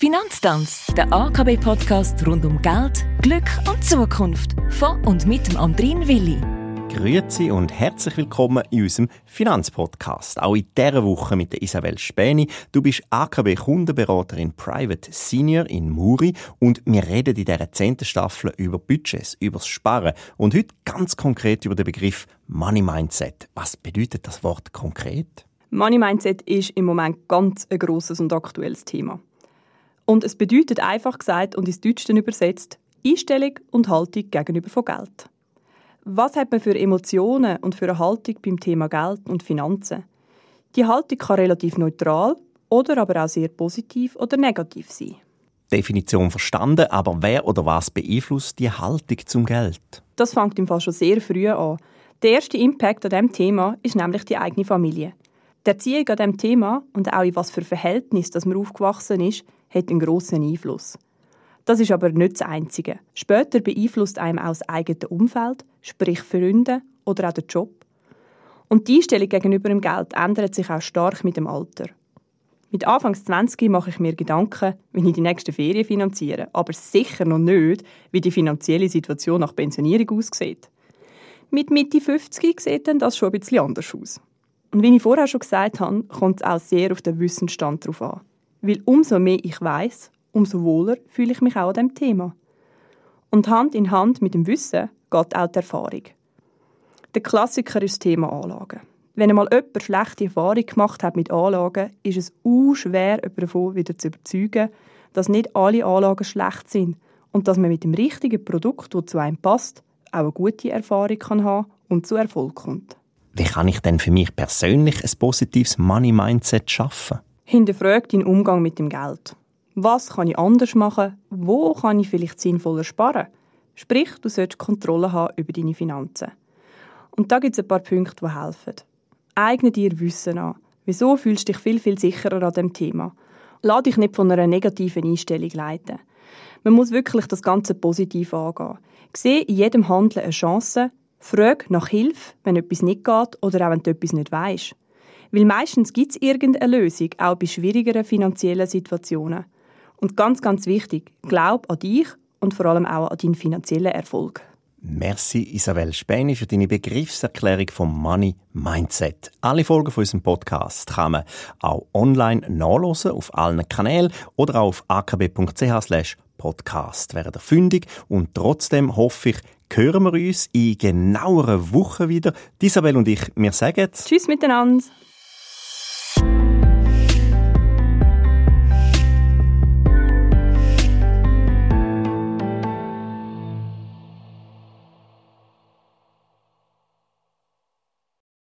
Finanztanz, der AKB-Podcast rund um Geld, Glück und Zukunft. Von und mit dem Andrin Willi. Grüezi und herzlich willkommen in unserem Finanzpodcast. Auch in dieser Woche mit der Isabel Späni. Du bist AKB-Kundenberaterin Private Senior in Muri und wir reden in dieser zehnten Staffel über Budgets, über das Sparen und heute ganz konkret über den Begriff Money Mindset. Was bedeutet das Wort konkret? Money Mindset ist im Moment ganz ein grosses und aktuelles Thema. Und es bedeutet einfach gesagt und ins Deutsche übersetzt Einstellung und Haltung gegenüber von Geld. Was hat man für Emotionen und für eine Haltung beim Thema Geld und Finanzen? Die Haltung kann relativ neutral oder aber auch sehr positiv oder negativ sein. Definition verstanden, aber wer oder was beeinflusst die Haltung zum Geld? Das fängt im Fall schon sehr früh an. Der erste Impact an diesem Thema ist nämlich die eigene Familie. Die Erziehung an diesem Thema und auch in was für Verhältnis dass man aufgewachsen ist, hat einen grossen Einfluss. Das ist aber nicht das Einzige. Später beeinflusst einem auch das eigene Umfeld, sprich Freunde oder auch der Job. Und die Einstellung gegenüber dem Geld ändert sich auch stark mit dem Alter. Mit Anfangs 20 mache ich mir Gedanken, wie ich die nächste Ferien finanziere, aber sicher noch nicht, wie die finanzielle Situation nach Pensionierung aussieht. Mit Mitte 50 sieht dann das schon ein bisschen anders aus. Und wie ich vorher schon gesagt habe, kommt es auch sehr auf den Wissensstand drauf an. Weil umso mehr ich weiß, umso wohler fühle ich mich auch an dem Thema. Und Hand in Hand mit dem Wissen geht auch die Erfahrung. Der Klassiker ist das Thema Anlagen. Wenn einmal jemand schlechte Erfahrung gemacht hat mit Anlagen, ist es u schwer, jemanden davon wieder zu überzeugen, dass nicht alle Anlagen schlecht sind und dass man mit dem richtigen Produkt, das zu einem passt, auch eine gute Erfahrung kann haben und zu Erfolg kommt. Wie kann ich denn für mich persönlich ein positives Money-Mindset schaffen? Hinterfrag deinen Umgang mit dem Geld. Was kann ich anders machen? Wo kann ich vielleicht sinnvoller sparen? Sprich, du solltest Kontrolle haben über deine Finanzen. Und da gibt es ein paar Punkte, die helfen. Eigne dir Wissen an. Wieso fühlst du dich viel, viel sicherer an dem Thema? Lass dich nicht von einer negativen Einstellung leiten. Man muss wirklich das Ganze positiv angehen. Sehe in jedem Handeln eine Chance, frag nach Hilfe, wenn etwas nicht geht oder auch wenn du etwas nicht weißt. Weil meistens gibt es irgendeine Lösung, auch bei schwierigeren finanziellen Situationen. Und ganz, ganz wichtig, glaub an dich und vor allem auch an deinen finanziellen Erfolg. Merci Isabel Späni für deine Begriffserklärung vom Money Mindset. Alle Folgen von unserem Podcast kann man auch online nachlesen auf allen Kanälen oder auch auf akb.ch podcast. Wäre der fündig und trotzdem hoffe ich, hören wir uns in genaueren Wochen wieder. Isabel und ich, wir sagen Tschüss miteinander.